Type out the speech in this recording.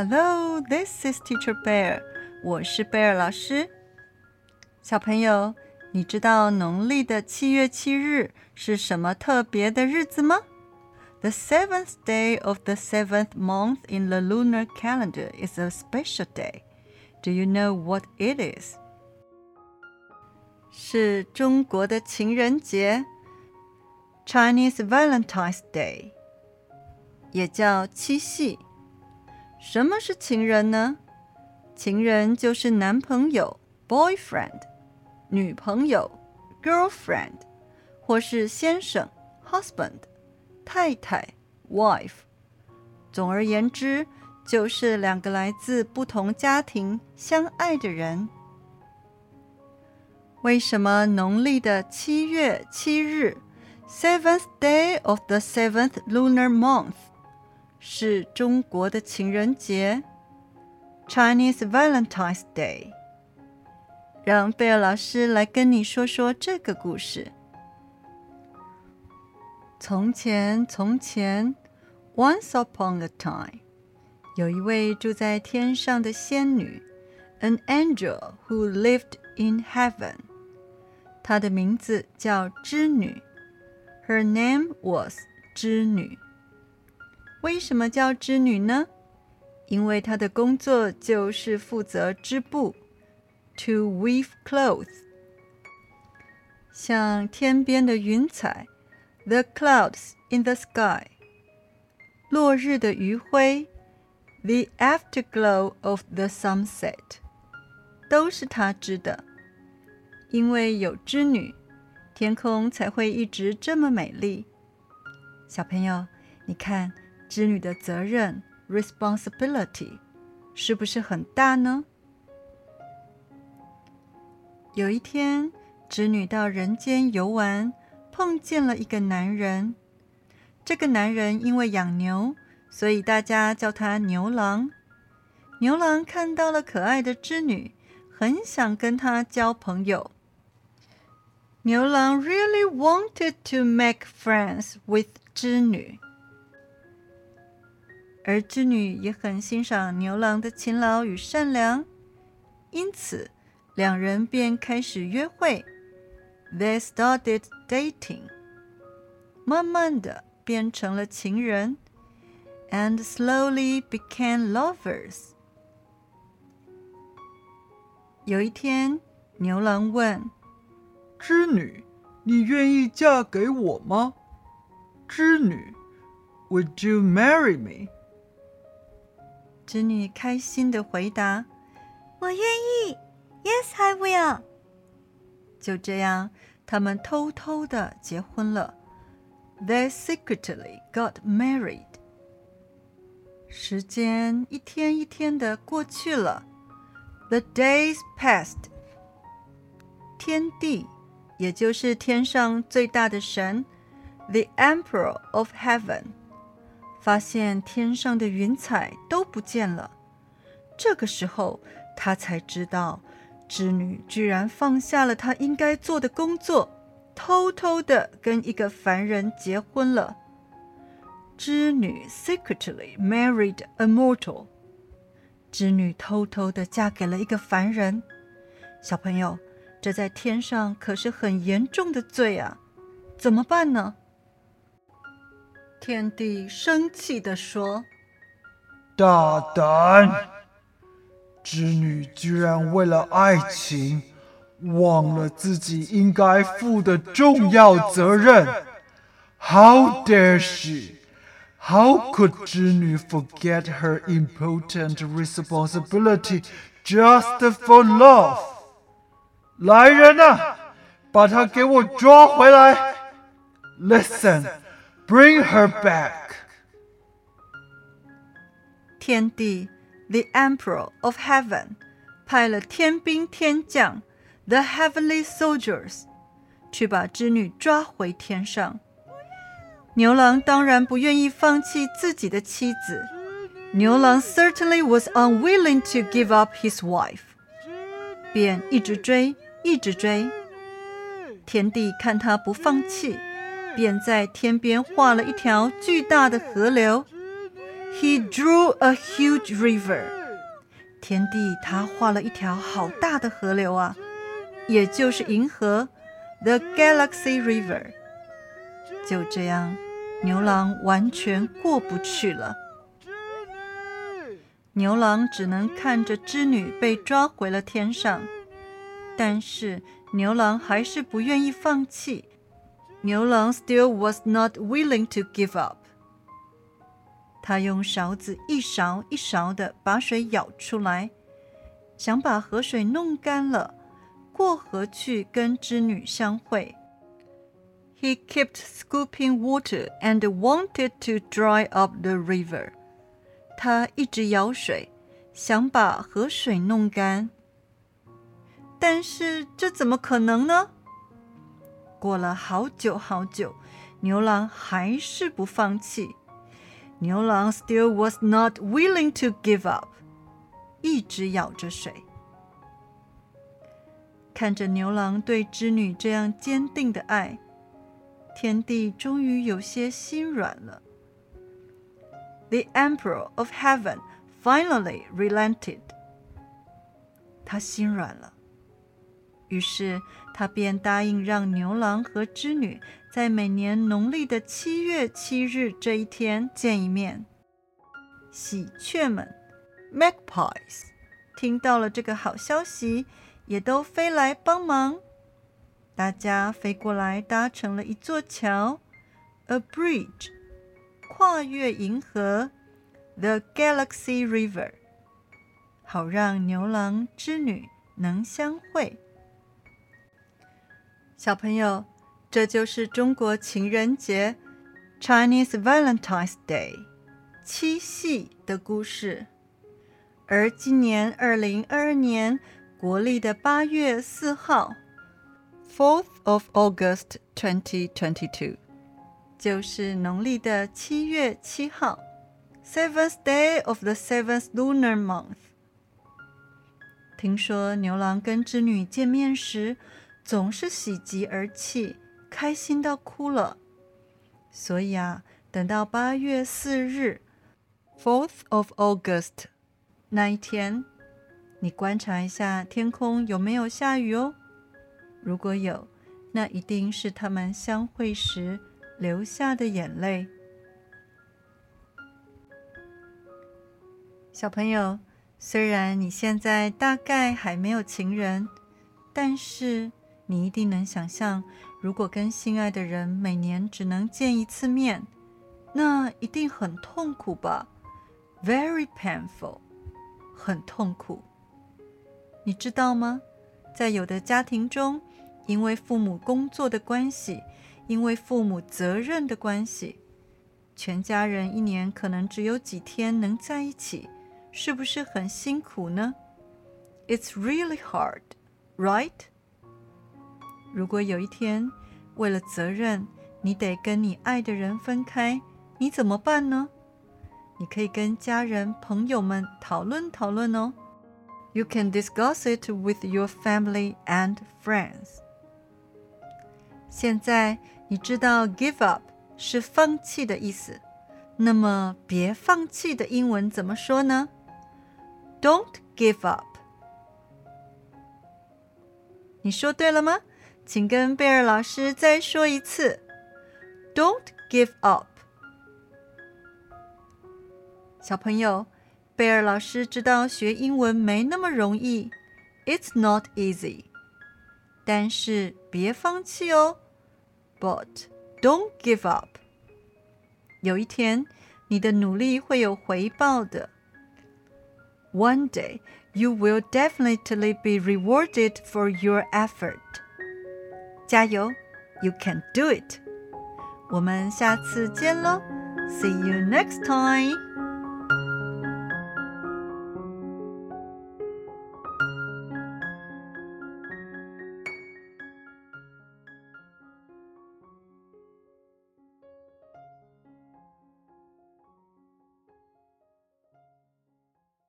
Hello, this is Teacher Bear. 我是贝尔老师。小朋友，你知道农历的七月七日是什么特别的日子吗？The seventh day of the seventh month in the lunar calendar is a special day. Do you know what it is? 是中国的情人节，Chinese Valentine's Day，也叫七夕。 什么是情人呢？情人就是男朋友 （boyfriend）、女朋友 （girlfriend） 或是先生 （husband）、太太 （wife）。总而言之，就是两个来自不同家庭相爱的人。为什么农历的七月七日 （seventh day of the seventh lunar month） 是中国的情人节 （Chinese Valentine's Day）。让贝尔老师来跟你说说这个故事。从前，从前，Once upon a time，有一位住在天上的仙女，an angel who lived in heaven。她的名字叫织女，Her name was 织女。 为什么叫织女呢？因为她的工作就是负责织布，to weave clothes。像天边的云彩，the clouds in the sky；落日的余晖，the afterglow of the sunset，都是她织的。因为有织女，天空才会一直这么美丽。小朋友，你看。织女的责任 （responsibility） 是不是很大呢？有一天，织女到人间游玩，碰见了一个男人。这个男人因为养牛，所以大家叫他牛郎。牛郎看到了可爱的织女，很想跟她交朋友。牛郎 really wanted to make friends with 织女。而织女也很欣赏牛郎的勤劳与善良，因此两人便开始约会。They started dating，慢慢的变成了情人，and slowly became lovers。有一天，牛郎问织女：“你愿意嫁给我吗？”织女：“Would you marry me？” 织女开心的回答：“我愿意，Yes, I will。”就这样，他们偷偷的结婚了。They secretly got married。时间一天一天的过去了，The days passed。天帝，也就是天上最大的神，The Emperor of Heaven。发现天上的云彩都不见了，这个时候他才知道，织女居然放下了她应该做的工作，偷偷的跟一个凡人结婚了。织女 secretly married a mortal。织女偷偷的嫁给了一个凡人。小朋友，这在天上可是很严重的罪啊，怎么办呢？天帝生气地说：“大胆！织女居然为了爱情，忘了自己应该负的重要责任。How dare she? How could 织女 forget her important responsibility just for love？来人啊，把她给我抓回来！Listen。” Bring her back。天帝，the Emperor of Heaven，派了天兵天将，the heavenly soldiers，去把织女抓回天上。牛郎当然不愿意放弃自己的妻子。牛郎 certainly was unwilling to give up his wife，便一直追，一直追。天帝看他不放弃。 便在天边画了一条巨大的河流，He drew a huge river. 天帝他画了一条好大的河流啊，也就是银河，the Galaxy River。就这样，牛郎完全过不去了。牛郎只能看着织女被抓回了天上，但是牛郎还是不愿意放弃。牛郎 still was not willing to give up。他用勺子一勺一勺地把水舀出来，想把河水弄干了，过河去跟织女相会。He kept scooping water and wanted to dry up the river。他一直舀水，想把河水弄干。但是这怎么可能呢？过了好久好久，牛郎还是不放弃。牛郎 still was not willing to give up，一直咬着水。看着牛郎对织女这样坚定的爱，天帝终于有些心软了。The Emperor of Heaven finally relented。他心软了。于是他便答应让牛郎和织女在每年农历的七月七日这一天见一面。喜鹊们 （Magpies） 听到了这个好消息，也都飞来帮忙。大家飞过来搭成了一座桥 （A bridge），跨越银河 （The Galaxy River），好让牛郎织女能相会。小朋友，这就是中国情人节 （Chinese Valentine's Day） 七夕的故事。而今年二零二二年国历的八月四号 （Fourth of August, 2022） 就是农历的七月七号 （Seventh day of the seventh lunar month）。听说牛郎跟织女见面时，总是喜极而泣，开心到哭了。所以啊，等到八月四日 （Fourth of August） 那一天，你观察一下天空有没有下雨哦。如果有，那一定是他们相会时流下的眼泪。小朋友，虽然你现在大概还没有情人，但是，你一定能想象，如果跟心爱的人每年只能见一次面，那一定很痛苦吧？Very painful，很痛苦。你知道吗？在有的家庭中，因为父母工作的关系，因为父母责任的关系，全家人一年可能只有几天能在一起，是不是很辛苦呢？It's really hard, right? 如果有一天，为了责任，你得跟你爱的人分开，你怎么办呢？你可以跟家人、朋友们讨论讨论哦。You can discuss it with your family and friends。现在你知道 “give up” 是放弃的意思，那么别放弃的英文怎么说呢？Don't give up。你说对了吗？请跟贝尔老师再说一次，Don't give up。小朋友，贝尔老师知道学英文没那么容易，It's not easy。但是别放弃哦，But don't give up。有一天，你的努力会有回报的。One day, you will definitely be rewarded for your effort. 加油，You can do it！我们下次见喽，See you next time。